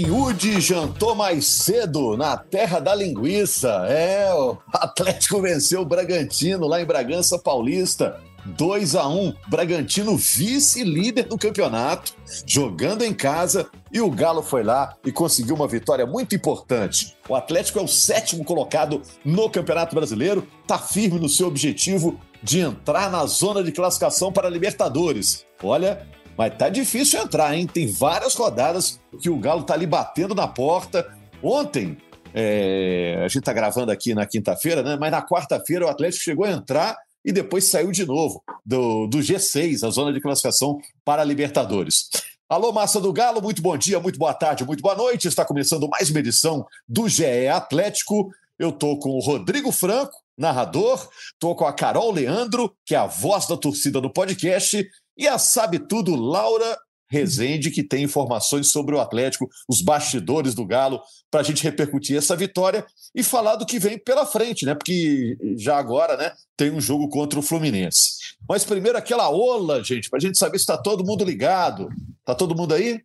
Hood jantou mais cedo na terra da linguiça. É, o Atlético venceu o Bragantino lá em Bragança Paulista. 2 a 1 Bragantino vice-líder do campeonato, jogando em casa, e o Galo foi lá e conseguiu uma vitória muito importante. O Atlético é o sétimo colocado no Campeonato Brasileiro, está firme no seu objetivo de entrar na zona de classificação para a Libertadores. Olha, mas tá difícil entrar, hein? Tem várias rodadas que o Galo tá ali batendo na porta. Ontem, é, a gente tá gravando aqui na quinta-feira, né? Mas na quarta-feira o Atlético chegou a entrar e depois saiu de novo do, do G6, a zona de classificação para a Libertadores. Alô, massa do Galo, muito bom dia, muito boa tarde, muito boa noite. Está começando mais uma edição do GE Atlético. Eu tô com o Rodrigo Franco, narrador, tô com a Carol Leandro, que é a voz da torcida do podcast, e a Sabe Tudo Laura Rezende, que tem informações sobre o Atlético, os bastidores do Galo, para a gente repercutir essa vitória e falar do que vem pela frente, né? Porque já agora, né, tem um jogo contra o Fluminense. Mas primeiro aquela ola, gente, para a gente saber se está todo mundo ligado. Tá todo mundo aí?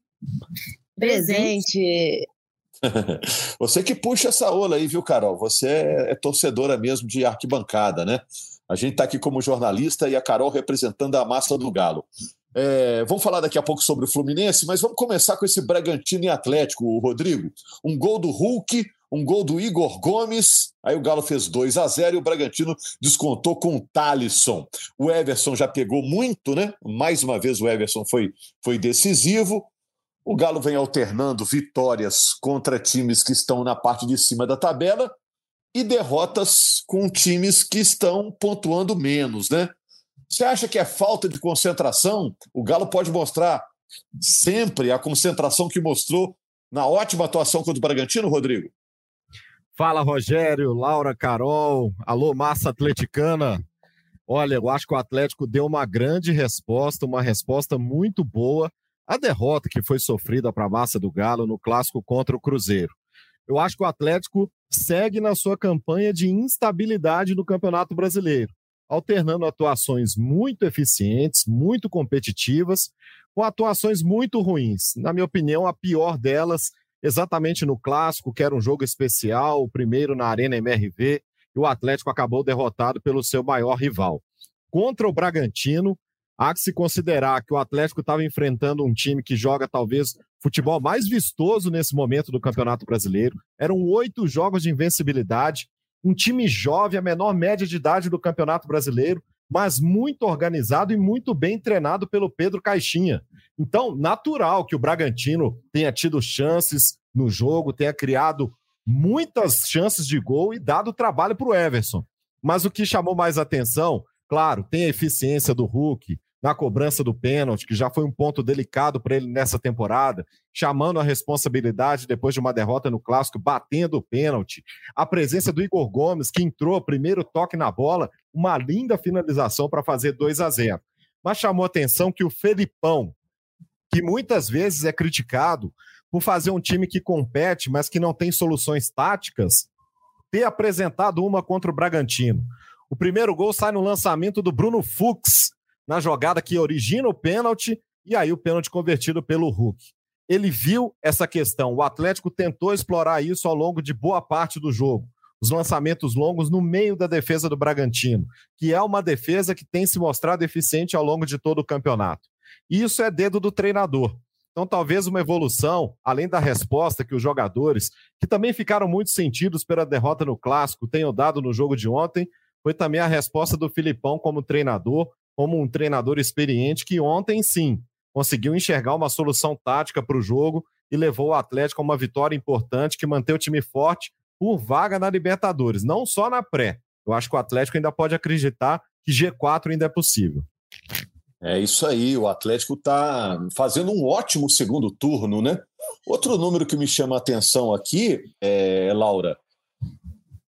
Presente. Você que puxa essa ola aí, viu, Carol? Você é torcedora mesmo de arquibancada, né? A gente está aqui como jornalista e a Carol representando a massa do Galo. É, vamos falar daqui a pouco sobre o Fluminense, mas vamos começar com esse Bragantino e Atlético, Rodrigo. Um gol do Hulk, um gol do Igor Gomes. Aí o Galo fez 2 a 0 e o Bragantino descontou com o Thalisson. O Everson já pegou muito, né? Mais uma vez o Everson foi, foi decisivo. O Galo vem alternando vitórias contra times que estão na parte de cima da tabela e derrotas com times que estão pontuando menos, né? Você acha que é falta de concentração? O Galo pode mostrar sempre a concentração que mostrou na ótima atuação contra o Bragantino, Rodrigo? Fala, Rogério, Laura, Carol, alô, massa atleticana. Olha, eu acho que o Atlético deu uma grande resposta, uma resposta muito boa à derrota que foi sofrida para a massa do Galo no clássico contra o Cruzeiro. Eu acho que o Atlético segue na sua campanha de instabilidade no Campeonato Brasileiro, alternando atuações muito eficientes, muito competitivas, com atuações muito ruins. Na minha opinião, a pior delas, exatamente no clássico, que era um jogo especial, o primeiro na Arena MRV, e o Atlético acabou derrotado pelo seu maior rival. Contra o Bragantino, há que se considerar que o Atlético estava enfrentando um time que joga talvez futebol mais vistoso nesse momento do Campeonato Brasileiro. Eram oito jogos de invencibilidade, um time jovem, a menor média de idade do Campeonato Brasileiro, mas muito organizado e muito bem treinado pelo Pedro Caixinha. Então, natural que o Bragantino tenha tido chances no jogo, tenha criado muitas chances de gol e dado trabalho para o Everson. Mas o que chamou mais atenção, claro, tem a eficiência do Hulk, na cobrança do pênalti, que já foi um ponto delicado para ele nessa temporada, chamando a responsabilidade depois de uma derrota no clássico, batendo o pênalti. A presença do Igor Gomes, que entrou, primeiro toque na bola, uma linda finalização para fazer 2 a 0. Mas chamou atenção que o Felipão, que muitas vezes é criticado por fazer um time que compete, mas que não tem soluções táticas, ter apresentado uma contra o Bragantino. O primeiro gol sai no lançamento do Bruno Fux, na jogada que origina o pênalti e aí o pênalti convertido pelo Hulk. Ele viu essa questão. O Atlético tentou explorar isso ao longo de boa parte do jogo. Os lançamentos longos no meio da defesa do Bragantino, que é uma defesa que tem se mostrado eficiente ao longo de todo o campeonato. E isso é dedo do treinador. Então, talvez uma evolução, além da resposta que os jogadores, que também ficaram muito sentidos pela derrota no clássico, tenham dado no jogo de ontem, foi também a resposta do Filipão como treinador, como um treinador experiente que ontem sim conseguiu enxergar uma solução tática para o jogo e levou o Atlético a uma vitória importante que mantém o time forte por vaga na Libertadores, não só na pré. Eu acho que o Atlético ainda pode acreditar que G4 ainda é possível. É isso aí, o Atlético está fazendo um ótimo segundo turno, né? Outro número que me chama a atenção aqui, é, Laura,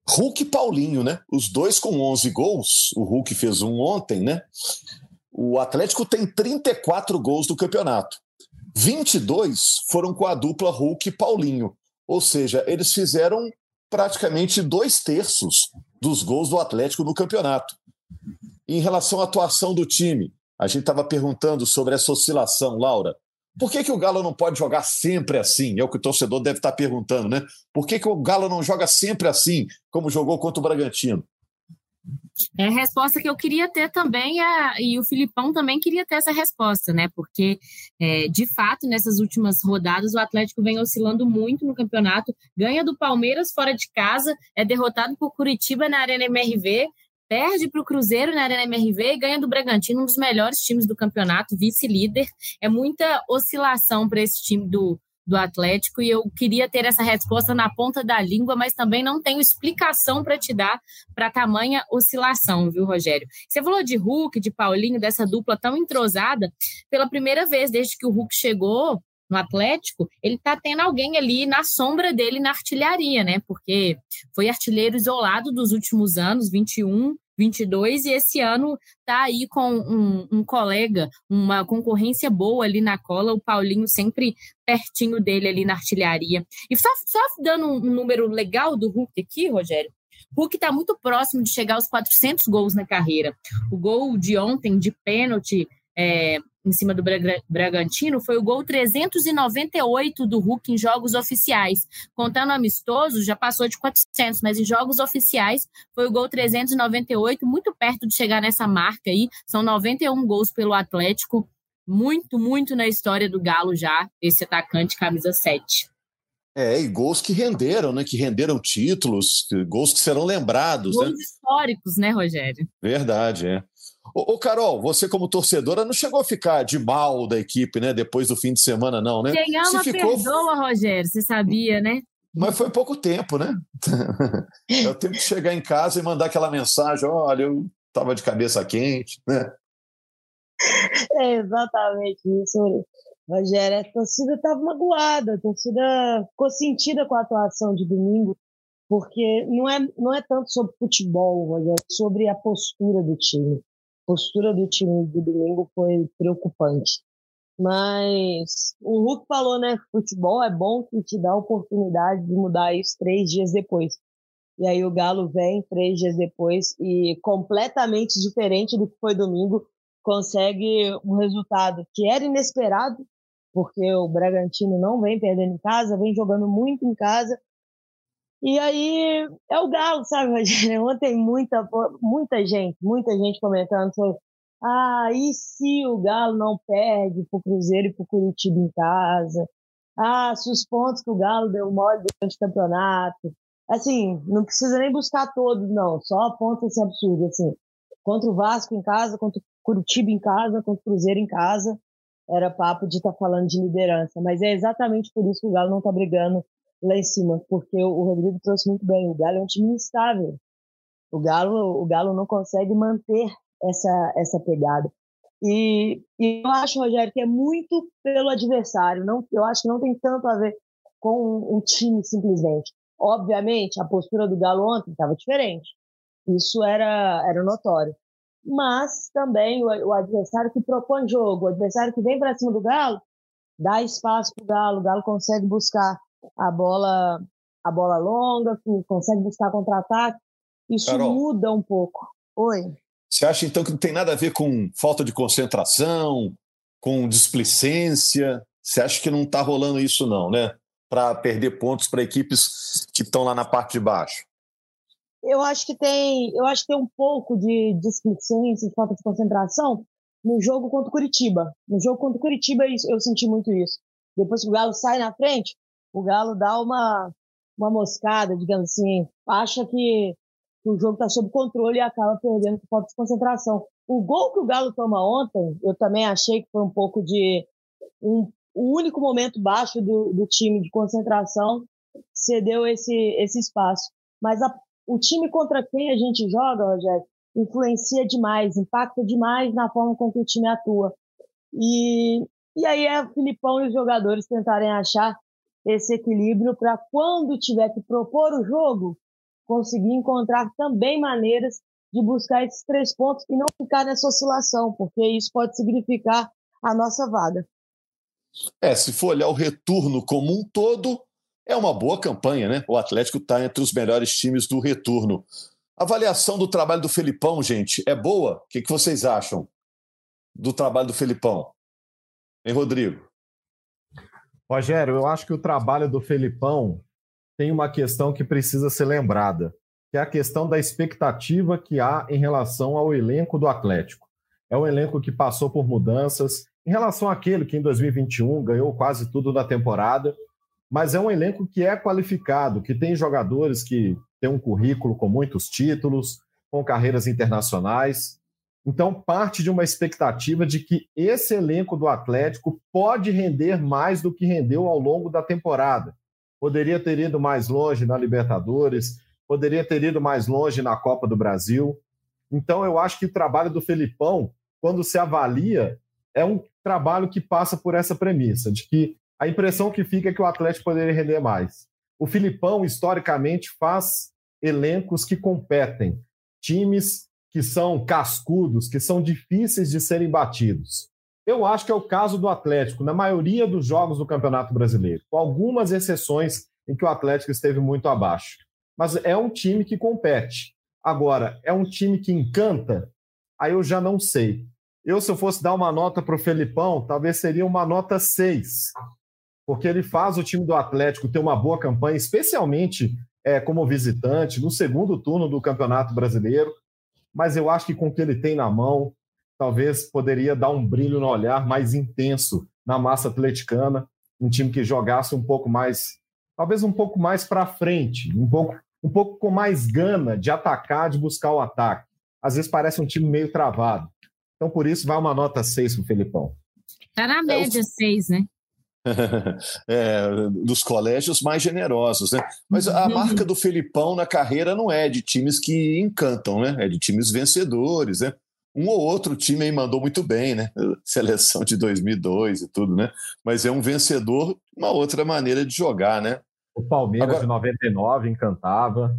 Hulk e Paulinho, né? Os dois com 11 gols, o Hulk fez um ontem, né? O Atlético tem 34 gols do campeonato. 22 foram com a dupla Hulk e Paulinho. Ou seja, eles fizeram praticamente dois terços dos gols do Atlético no campeonato. Em relação à atuação do time, a gente estava perguntando sobre essa oscilação, Laura. Por que, que o Galo não pode jogar sempre assim? É o que o torcedor deve estar perguntando, né? Por que, que o Galo não joga sempre assim, como jogou contra o Bragantino? É a resposta que eu queria ter também, a, e o Filipão também queria ter essa resposta, né? Porque, é, de fato, nessas últimas rodadas, o Atlético vem oscilando muito no campeonato, ganha do Palmeiras fora de casa, é derrotado por Curitiba na Arena MRV, perde para o Cruzeiro na Arena MRV e ganha do Bragantino, um dos melhores times do campeonato, vice-líder. É muita oscilação para esse time do, do Atlético e eu queria ter essa resposta na ponta da língua, mas também não tenho explicação para te dar para tamanha oscilação, viu, Rogério? Você falou de Hulk, de Paulinho, dessa dupla tão entrosada. Pela primeira vez desde que o Hulk chegou no Atlético, ele está tendo alguém ali na sombra dele na artilharia, né? Porque foi artilheiro isolado dos últimos anos, 21, 22, e esse ano tá aí com um, um, colega, uma concorrência boa ali na cola, o Paulinho sempre pertinho dele ali na artilharia. E só, só dando um, um número legal do Hulk aqui, Rogério, Hulk está muito próximo de chegar aos 400 gols na carreira. O gol de ontem, de pênalti, é, em cima do Bragantino foi o gol 398 do Hulk em jogos oficiais. Contando amistoso, já passou de 400, mas em jogos oficiais foi o gol 398, muito perto de chegar nessa marca aí. São 91 gols pelo Atlético. Muito, muito na história do Galo já, esse atacante camisa 7. É, e gols que renderam, né? Que renderam títulos, gols que serão lembrados. Gols né? históricos, né, Rogério? Verdade, é. Ô, ô, Carol, você como torcedora não chegou a ficar de mal da equipe, né? Depois do fim de semana, não, né? Quem ama ficou... perdoa, Rogério, você sabia, né? Mas foi pouco tempo, né? eu tenho que chegar em casa e mandar aquela mensagem: olha, eu estava de cabeça quente, né? É exatamente isso, Rogério. A torcida estava magoada, a torcida ficou sentida com a atuação de domingo, porque não é, não é tanto sobre futebol, Rogério, é sobre a postura do time postura do time de domingo foi preocupante. Mas o Hulk falou, né? Futebol é bom que te dá a oportunidade de mudar isso três dias depois. E aí o Galo vem três dias depois e completamente diferente do que foi domingo, consegue um resultado que era inesperado, porque o Bragantino não vem perdendo em casa, vem jogando muito em casa e aí é o Galo, sabe, Rogério? Ontem muita, muita gente, muita gente comentando sobre ah, e se o Galo não perde pro Cruzeiro e pro Curitiba em casa? Ah, se os pontos que o Galo deu mole durante o campeonato. Assim, não precisa nem buscar todos, não. Só pontos esse absurdo, assim. Contra o Vasco em casa, contra o Curitiba em casa, contra o Cruzeiro em casa. Era papo de estar tá falando de liderança. Mas é exatamente por isso que o Galo não está brigando lá em cima, porque o Rodrigo trouxe muito bem. O Galo é um time instável. O Galo, o Galo não consegue manter essa, essa pegada. E, e eu acho, Rogério, que é muito pelo adversário. Não, eu acho que não tem tanto a ver com um time simplesmente. Obviamente, a postura do Galo ontem estava diferente. Isso era, era notório. Mas também o, o adversário que propõe jogo, o adversário que vem para cima do Galo, dá espaço para o Galo, o Galo consegue buscar a bola a bola longa, que consegue buscar contra-ataque. Isso Carol, muda um pouco. Oi. Você acha então que não tem nada a ver com falta de concentração, com displicência? Você acha que não está rolando isso não, né? Para perder pontos para equipes que estão lá na parte de baixo? Eu acho que tem, eu acho que tem um pouco de displicência, de falta de concentração no jogo contra o Curitiba. No jogo contra o Curitiba eu senti muito isso. Depois que o Galo sai na frente, o Galo dá uma, uma moscada, digamos assim, acha que, o jogo está sob controle e acaba perdendo por falta de concentração. O gol que o Galo toma ontem, eu também achei que foi um pouco de um, o único momento baixo do, do time de concentração cedeu esse, esse espaço. Mas a, o time contra quem a gente joga, Rogério, influencia demais, impacta demais na forma com que o time atua. E, e aí é o Filipão e os jogadores tentarem achar esse equilíbrio para quando tiver que propor o jogo, conseguir encontrar também maneiras de buscar esses três pontos e não ficar nessa oscilação, porque isso pode significar a nossa vaga. É, se for olhar o retorno como um todo, é uma boa campanha, né? O Atlético está entre os melhores times do retorno. A avaliação do trabalho do Felipão, gente, é boa? O que, que vocês acham do trabalho do Felipão? Hein, Rodrigo? Rogério, eu acho que o trabalho do Felipão tem uma questão que precisa ser lembrada, que é a questão da expectativa que há em relação ao elenco do Atlético. É um elenco que passou por mudanças, em relação àquele que em 2021 ganhou quase tudo na temporada, mas é um elenco que é qualificado, que tem jogadores que têm um currículo com muitos títulos, com carreiras internacionais. Então, parte de uma expectativa de que esse elenco do Atlético pode render mais do que rendeu ao longo da temporada. Poderia ter ido mais longe na Libertadores, poderia ter ido mais longe na Copa do Brasil. Então, eu acho que o trabalho do Felipão, quando se avalia, é um trabalho que passa por essa premissa, de que a impressão que fica é que o Atlético poderia render mais. O Filipão, historicamente, faz elencos que competem, times que são cascudos, que são difíceis de serem batidos. Eu acho que é o caso do Atlético, na maioria dos jogos do Campeonato Brasileiro, com algumas exceções em que o Atlético esteve muito abaixo. Mas é um time que compete. Agora, é um time que encanta? Aí eu já não sei. Eu, se eu fosse dar uma nota para o Felipão, talvez seria uma nota 6, porque ele faz o time do Atlético ter uma boa campanha, especialmente é, como visitante, no segundo turno do Campeonato Brasileiro. Mas eu acho que com o que ele tem na mão, talvez poderia dar um brilho no olhar mais intenso na massa atleticana, um time que jogasse um pouco mais, talvez um pouco mais para frente, um pouco, um pouco com mais gana de atacar, de buscar o ataque. Às vezes parece um time meio travado. Então, por isso, vai uma nota 6 para o Felipão. Está na média 6, né? é, dos colégios mais generosos, né? Mas a uhum. marca do Felipão na carreira não é de times que encantam, né? É de times vencedores, né? Um ou outro time aí mandou muito bem, né? Seleção de 2002 e tudo, né? Mas é um vencedor, uma outra maneira de jogar, né? O Palmeiras Agora... de 99 encantava.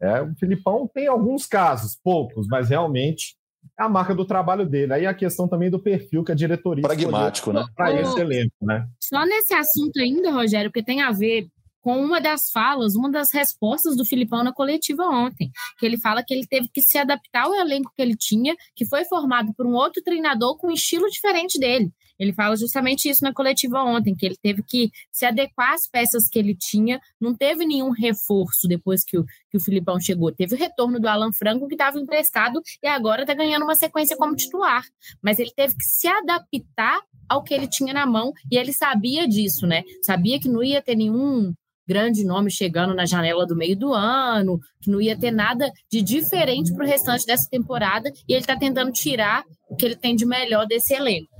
É, o Filipão tem alguns casos, poucos, mas realmente a marca do trabalho dele. Aí a questão também do perfil que a diretoria pragmático, né? Para esse elenco, né? Só nesse assunto ainda, Rogério, porque tem a ver com uma das falas, uma das respostas do Filipão na coletiva ontem, que ele fala que ele teve que se adaptar ao elenco que ele tinha, que foi formado por um outro treinador com um estilo diferente dele. Ele fala justamente isso na coletiva ontem, que ele teve que se adequar às peças que ele tinha, não teve nenhum reforço depois que o, que o Filipão chegou. Teve o retorno do Alan Franco, que estava emprestado e agora está ganhando uma sequência como titular. Mas ele teve que se adaptar ao que ele tinha na mão e ele sabia disso, né? Sabia que não ia ter nenhum grande nome chegando na janela do meio do ano, que não ia ter nada de diferente para o restante dessa temporada, e ele está tentando tirar o que ele tem de melhor desse elenco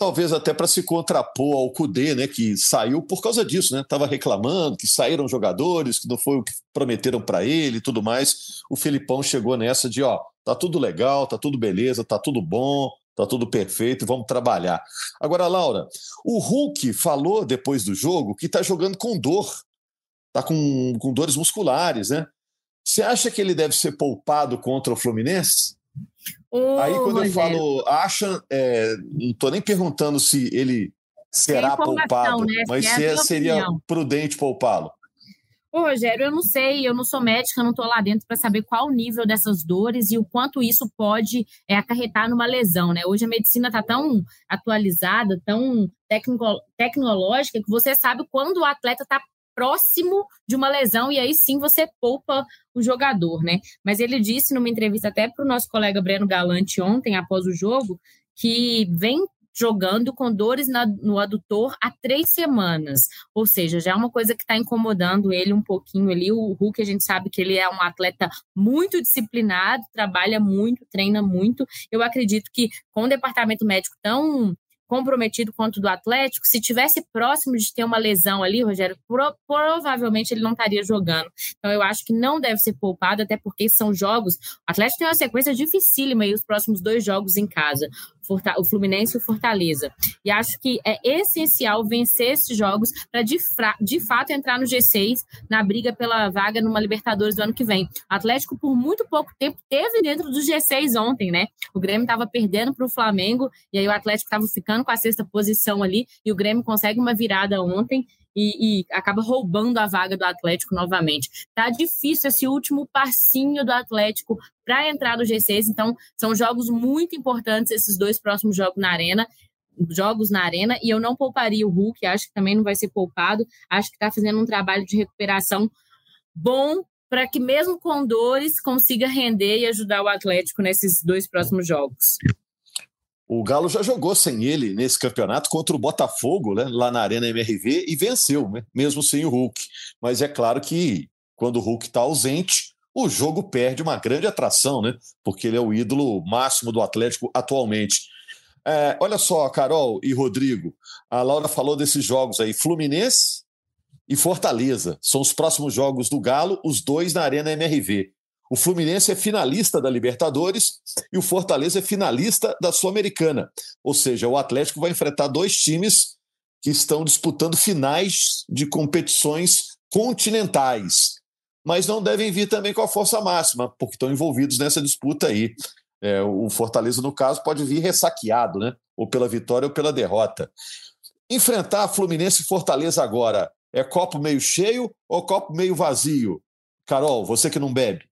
talvez até para se contrapor ao Cudê, né, que saiu por causa disso, né? Tava reclamando que saíram jogadores, que não foi o que prometeram para ele e tudo mais. O Felipão chegou nessa de, ó, tá tudo legal, tá tudo beleza, tá tudo bom, tá tudo perfeito, vamos trabalhar. Agora, Laura, o Hulk falou depois do jogo que tá jogando com dor, tá com, com dores musculares, né? Você acha que ele deve ser poupado contra o Fluminense? Aí quando Rogério. eu falo acha, é, não estou nem perguntando se ele será poupado, né? mas se é, seria opinião. prudente poupá-lo. Ô, Rogério, eu não sei, eu não sou médica, não estou lá dentro para saber qual o nível dessas dores e o quanto isso pode é, acarretar numa lesão, né? Hoje a medicina está tão atualizada, tão tecnico, tecnológica, que você sabe quando o atleta está próximo de uma lesão, e aí sim você poupa o jogador, né? Mas ele disse numa entrevista até para o nosso colega Breno Galante ontem, após o jogo, que vem jogando com dores na, no adutor há três semanas. Ou seja, já é uma coisa que está incomodando ele um pouquinho ali. O Hulk, a gente sabe que ele é um atleta muito disciplinado, trabalha muito, treina muito. Eu acredito que com o departamento médico tão comprometido quanto do Atlético, se tivesse próximo de ter uma lesão ali, Rogério, pro, provavelmente ele não estaria jogando. Então eu acho que não deve ser poupado, até porque são jogos. O Atlético tem uma sequência dificílima aí os próximos dois jogos em casa o Fluminense e o Fortaleza. E acho que é essencial vencer esses jogos para de, de, fato entrar no G6 na briga pela vaga numa Libertadores do ano que vem. O Atlético, por muito pouco tempo, teve dentro do G6 ontem, né? O Grêmio estava perdendo para o Flamengo, e aí o Atlético estava ficando com a sexta posição ali, e o Grêmio consegue uma virada ontem e, e, acaba roubando a vaga do Atlético novamente. Tá difícil esse último passinho do Atlético para entrar no G6, então são jogos muito importantes esses dois próximos jogos na Arena. Jogos na arena, e eu não pouparia o Hulk, acho que também não vai ser poupado. Acho que está fazendo um trabalho de recuperação bom para que, mesmo com dores, consiga render e ajudar o Atlético nesses dois próximos jogos. O Galo já jogou sem ele nesse campeonato contra o Botafogo, né, lá na Arena MRV, e venceu, né, mesmo sem o Hulk. Mas é claro que quando o Hulk está ausente, o jogo perde uma grande atração, né? Porque ele é o ídolo máximo do Atlético atualmente. É, olha só, Carol e Rodrigo, a Laura falou desses jogos aí, Fluminense e Fortaleza. São os próximos jogos do Galo, os dois na Arena MRV. O Fluminense é finalista da Libertadores e o Fortaleza é finalista da Sul-Americana. Ou seja, o Atlético vai enfrentar dois times que estão disputando finais de competições continentais. Mas não devem vir também com a força máxima, porque estão envolvidos nessa disputa aí. É, o Fortaleza, no caso, pode vir ressaqueado, né? Ou pela vitória ou pela derrota. Enfrentar Fluminense e Fortaleza agora é copo meio cheio ou copo meio vazio? Carol, você que não bebe.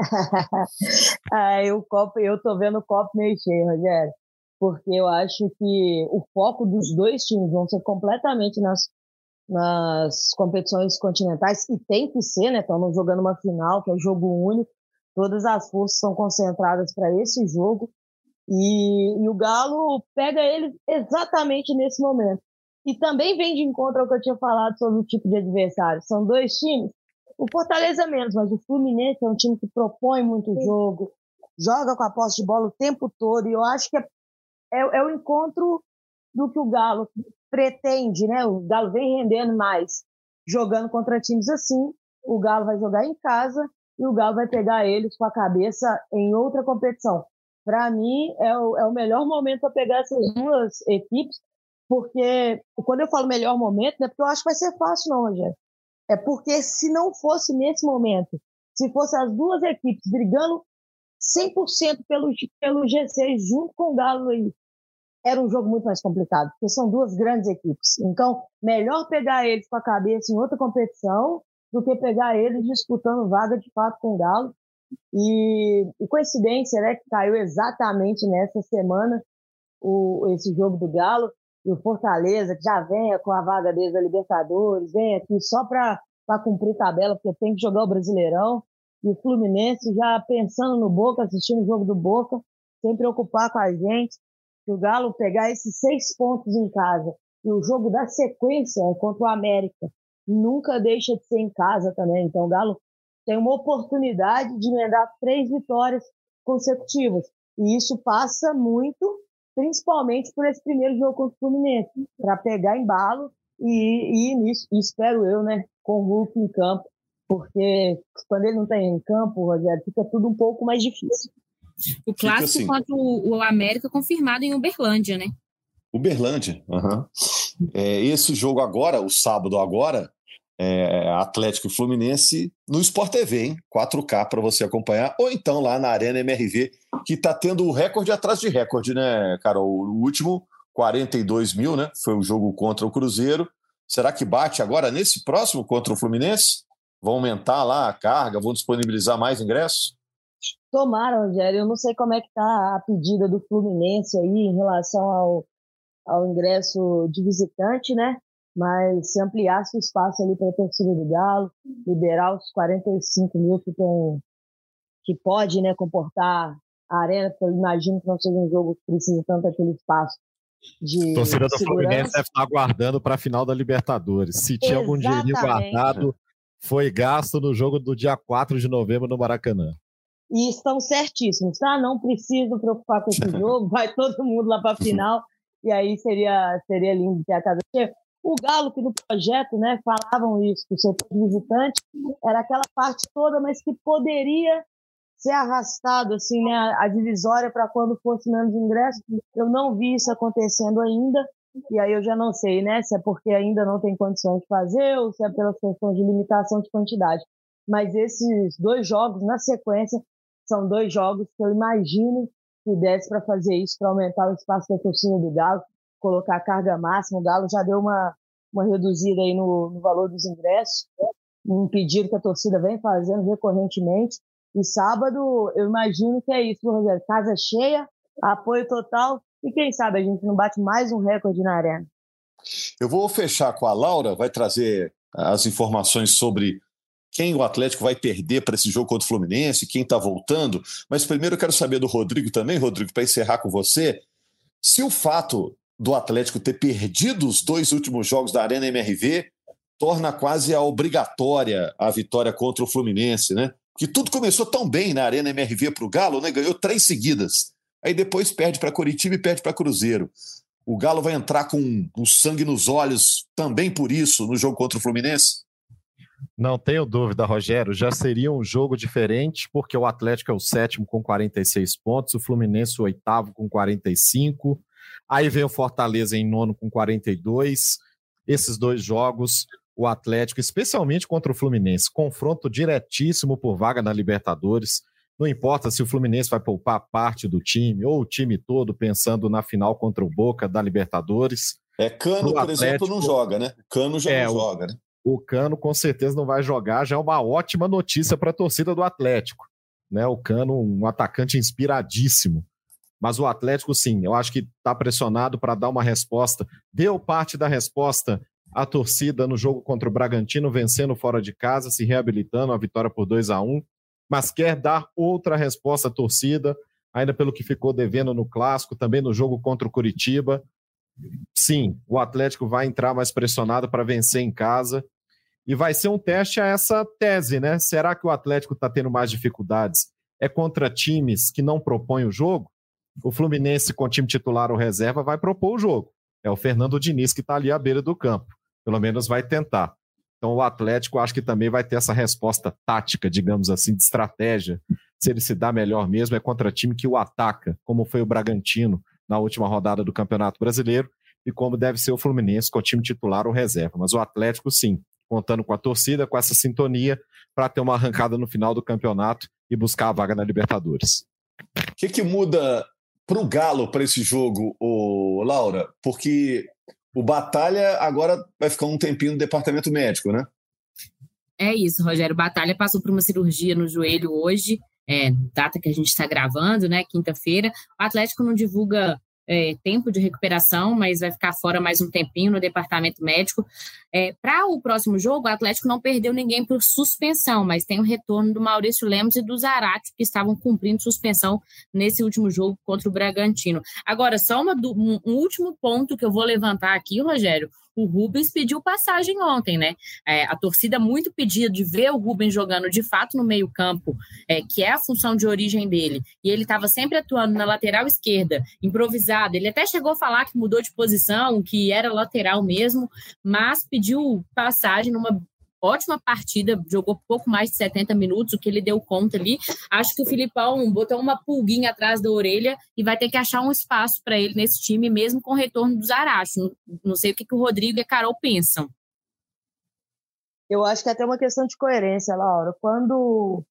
ah, o copo, eu tô vendo o copo meio cheio, Rogério, porque eu acho que o foco dos dois times vão ser completamente nas, nas competições continentais, e tem que ser, né? Estamos jogando uma final, que é jogo único, todas as forças são concentradas para esse jogo, e, e, o Galo pega ele exatamente nesse momento. E também vem de encontro ao que eu tinha falado sobre o tipo de adversário. São dois times o Fortaleza menos, mas o Fluminense é um time que propõe muito jogo, joga com a posse de bola o tempo todo, e eu acho que é, é, é o encontro do que o Galo pretende, né? O Galo vem rendendo mais jogando contra times assim, o Galo vai jogar em casa e o Galo vai pegar eles com a cabeça em outra competição. Para mim, é o, é o melhor momento para pegar essas duas equipes, porque quando eu falo melhor momento, não é porque eu acho que vai ser fácil, não, Rogério. É porque se não fosse nesse momento, se fosse as duas equipes brigando 100% pelo, pelo G6 junto com o Galo aí, era um jogo muito mais complicado, porque são duas grandes equipes. Então, melhor pegar eles com a cabeça em outra competição do que pegar eles disputando vaga de fato com o Galo. E, e coincidência, né, que caiu exatamente nessa semana o, esse jogo do Galo e o Fortaleza, que já vem com a vaga desde a Libertadores, vem aqui só para cumprir tabela, porque tem que jogar o Brasileirão, e o Fluminense já pensando no Boca, assistindo o jogo do Boca, sem preocupar com a gente, que o Galo pegar esses seis pontos em casa, e o jogo da sequência é contra o América, nunca deixa de ser em casa também, então o Galo tem uma oportunidade de emendar três vitórias consecutivas, e isso passa muito principalmente por esse primeiro jogo contra o Fluminense, para pegar embalo e, e nisso, espero eu, né, com o Hulk em campo, porque quando ele não está em campo, Rogério, fica tudo um pouco mais difícil. O clássico assim. contra o, o, América confirmado em Uberlândia, né? Uberlândia, uhum. é, esse jogo agora, o sábado agora, é, Atlético e Fluminense no Sport TV, hein? 4K para você acompanhar, ou então lá na Arena MRV, que está tendo o recorde atrás de recorde, né, Carol? O último, 42 mil, né? Foi o jogo contra o Cruzeiro. Será que bate agora nesse próximo contra o Fluminense? Vão aumentar lá a carga, vão disponibilizar mais ingressos? Tomara, Rogério. Eu não sei como é que está a pedida do Fluminense aí em relação ao, ao ingresso de visitante, né? Mas se ampliasse o espaço ali para a torcida do Galo, liberar os 45 mil que, tem, que pode né, comportar a arena, porque eu imagino que não seja um jogo que precisa tanto aquele espaço. De torcida do Fluminense deve estar aguardando para a final da Libertadores. Se tinha algum dinheirinho guardado, foi gasto no jogo do dia 4 de novembro no Maracanã. E estão certíssimos, tá? Não preciso preocupar com esse jogo, vai todo mundo lá para a final e aí seria, seria lindo ter a casa cheia. O Galo, que no projeto né, falavam isso, que o setor visitante era aquela parte toda, mas que poderia ser arrastado, assim, né, a divisória para quando fosse menos ingressos. Eu não vi isso acontecendo ainda, e aí eu já não sei, né, se é porque ainda não tem condições de fazer ou se é pelas questões de limitação de quantidade. Mas esses dois jogos, na sequência, são dois jogos que eu imagino que desse para fazer isso, para aumentar o espaço da torcida do Galo, colocar a carga máxima. O Galo já deu uma, uma reduzida aí no, no valor dos ingressos, um pedido que a torcida vem fazendo recorrentemente. E sábado, eu imagino que é isso, Rogério. Casa cheia, apoio total. E quem sabe a gente não bate mais um recorde na arena. Eu vou fechar com a Laura, vai trazer as informações sobre quem o Atlético vai perder para esse jogo contra o Fluminense, quem está voltando. Mas primeiro eu quero saber do Rodrigo também, Rodrigo, para encerrar com você. Se o fato do Atlético ter perdido os dois últimos jogos da Arena MRV torna quase a obrigatória a vitória contra o Fluminense, né? Que tudo começou tão bem na Arena MRV para o Galo, né? Ganhou três seguidas. Aí depois perde para Curitiba e perde para Cruzeiro. O Galo vai entrar com o sangue nos olhos também por isso no jogo contra o Fluminense? Não tenho dúvida, Rogério. Já seria um jogo diferente, porque o Atlético é o sétimo com 46 pontos, o Fluminense o oitavo com 45. Aí vem o Fortaleza em nono com 42. Esses dois jogos, o Atlético, especialmente contra o Fluminense, confronto diretíssimo por vaga na Libertadores. Não importa se o Fluminense vai poupar parte do time ou o time todo pensando na final contra o Boca da Libertadores. É, Cano, por exemplo, não joga, né? Cano já é, não joga, né? o Cano com certeza não vai jogar, já é uma ótima notícia para a torcida do Atlético. Né? O Cano, um atacante inspiradíssimo. Mas o Atlético, sim, eu acho que está pressionado para dar uma resposta. Deu parte da resposta à torcida no jogo contra o Bragantino, vencendo fora de casa, se reabilitando, a vitória por 2 a 1 mas quer dar outra resposta à torcida, ainda pelo que ficou devendo no clássico, também no jogo contra o Curitiba sim, o Atlético vai entrar mais pressionado para vencer em casa. E vai ser um teste a essa tese, né? Será que o Atlético está tendo mais dificuldades? É contra times que não propõem o jogo? O Fluminense, com o time titular ou reserva, vai propor o jogo. É o Fernando Diniz que está ali à beira do campo. Pelo menos vai tentar. Então o Atlético acho que também vai ter essa resposta tática, digamos assim, de estratégia. Se ele se dá melhor mesmo, é contra time que o ataca, como foi o Bragantino, na última rodada do Campeonato Brasileiro e como deve ser o Fluminense com o time titular ou reserva. Mas o Atlético, sim, contando com a torcida, com essa sintonia, para ter uma arrancada no final do campeonato e buscar a vaga na Libertadores. O que, que muda para o Galo para esse jogo, ô, Laura? Porque o Batalha agora vai ficar um tempinho no departamento médico, né? É isso, Rogério. Batalha passou por uma cirurgia no joelho hoje é, data que a gente está gravando, né, quinta-feira. O Atlético não divulga é, tempo de recuperação, mas vai ficar fora mais um tempinho no departamento médico. É, Para o próximo jogo, o Atlético não perdeu ninguém por suspensão, mas tem o retorno do Maurício Lemos e do Zarate, que estavam cumprindo suspensão nesse último jogo contra o Bragantino. Agora, só uma, um, último ponto que eu vou levantar aqui, Rogério o Rubens pediu passagem ontem, né? É, a torcida muito pedida de ver o Rubens jogando de fato no meio-campo, é, que é a função de origem dele. E ele estava sempre atuando na lateral esquerda, improvisado. Ele até chegou a falar que mudou de posição, que era lateral mesmo, mas pediu passagem numa ótima partida, jogou pouco mais de 70 minutos, o que ele deu conta ali. Acho que o Filipão botou uma pulguinha atrás da orelha e vai ter que achar um espaço para ele nesse time, mesmo com o retorno do Zaracho. Não, sei o que, que o Rodrigo e a Carol pensam. Eu acho que é até uma questão de coerência, Laura. Quando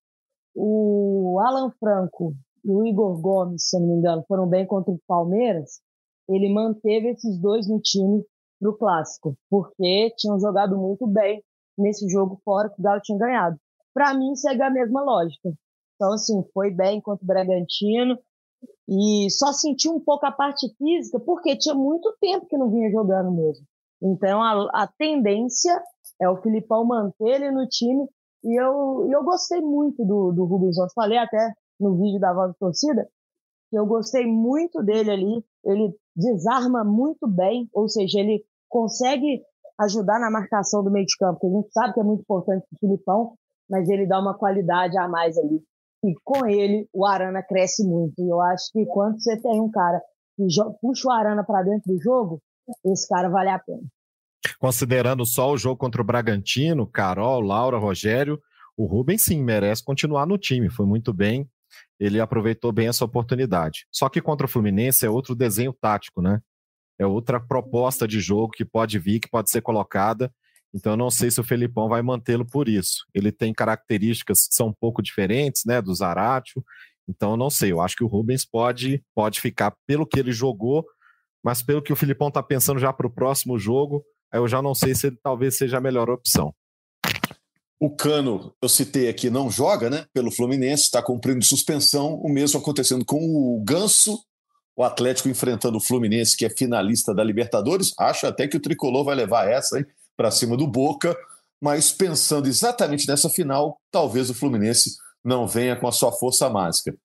o Alan Franco e o Igor Gomes, se não me engano, foram bem contra o Palmeiras, ele manteve esses dois no time para o clássico, porque tinham jogado muito bem nesse jogo fora que o Galo tinha ganhado. Para mim, segue a mesma lógica. Então, assim, foi bem contra o Bragantino e só senti um pouco a parte física porque tinha muito tempo que não vinha jogando mesmo. Então, a, a tendência é o Filipão manter ele no time e eu, eu gostei muito do, do Rubens. Eu falei até no vídeo da Voz da Torcida que eu gostei muito dele ali. Ele desarma muito bem, ou seja, ele consegue ajudar na marcação do meio de campo, que a gente sabe que é muito importante para o Filipão, mas ele dá uma qualidade a mais ali. E com ele, o Arana cresce muito. E eu acho que quando você tem um cara que puxa o Arana para dentro do jogo, esse cara vale a pena. Considerando só o jogo contra o Bragantino, Carol, Laura, Rogério, o Rubens sim merece continuar no time, foi muito bem, ele aproveitou bem essa oportunidade. Só que contra o Fluminense é outro desenho tático, né? É outra proposta de jogo que pode vir, que pode ser colocada. Então eu não sei se o Felipão vai mantê-lo por isso. Ele tem características que são um pouco diferentes, né, do Zaratio. Então eu não sei, eu acho que o Rubens pode pode ficar pelo que ele jogou, mas pelo que o Filipão está pensando já para o próximo jogo, eu já não sei se ele talvez seja a melhor opção. O Cano, eu citei aqui, não joga, né? Pelo Fluminense, está cumprindo suspensão. O mesmo acontecendo com o Ganso, o Atlético enfrentando o Fluminense, que é finalista da Libertadores. Acho até que o tricolor vai levar essa para cima do Boca, mas pensando exatamente nessa final, talvez o Fluminense não venha com a sua força máxima,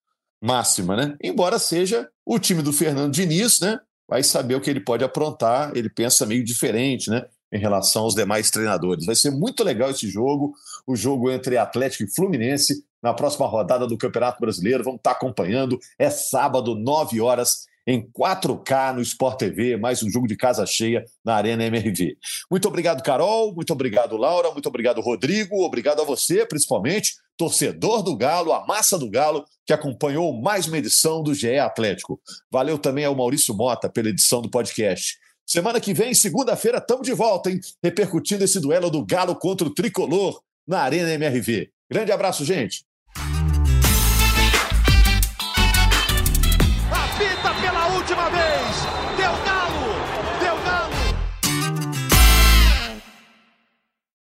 máxima, né? Embora seja o time do Fernando Diniz, né? vai saber o que ele pode aprontar. Ele pensa meio diferente, né? Em relação aos demais treinadores. Vai ser muito legal esse jogo, o jogo entre Atlético e Fluminense, na próxima rodada do Campeonato Brasileiro. Vamos estar acompanhando. É sábado, 9 horas, em 4K no Sport TV, mais um jogo de casa cheia na Arena MRV. Muito obrigado, Carol, muito obrigado, Laura, muito obrigado, Rodrigo, obrigado a você, principalmente, torcedor do Galo, a massa do Galo, que acompanhou mais uma edição do GE Atlético. Valeu também ao Maurício Mota pela edição do podcast. Semana que vem, segunda-feira, estamos de volta, hein? Repercutindo esse duelo do Galo contra o Tricolor na Arena MRV. Grande abraço, gente.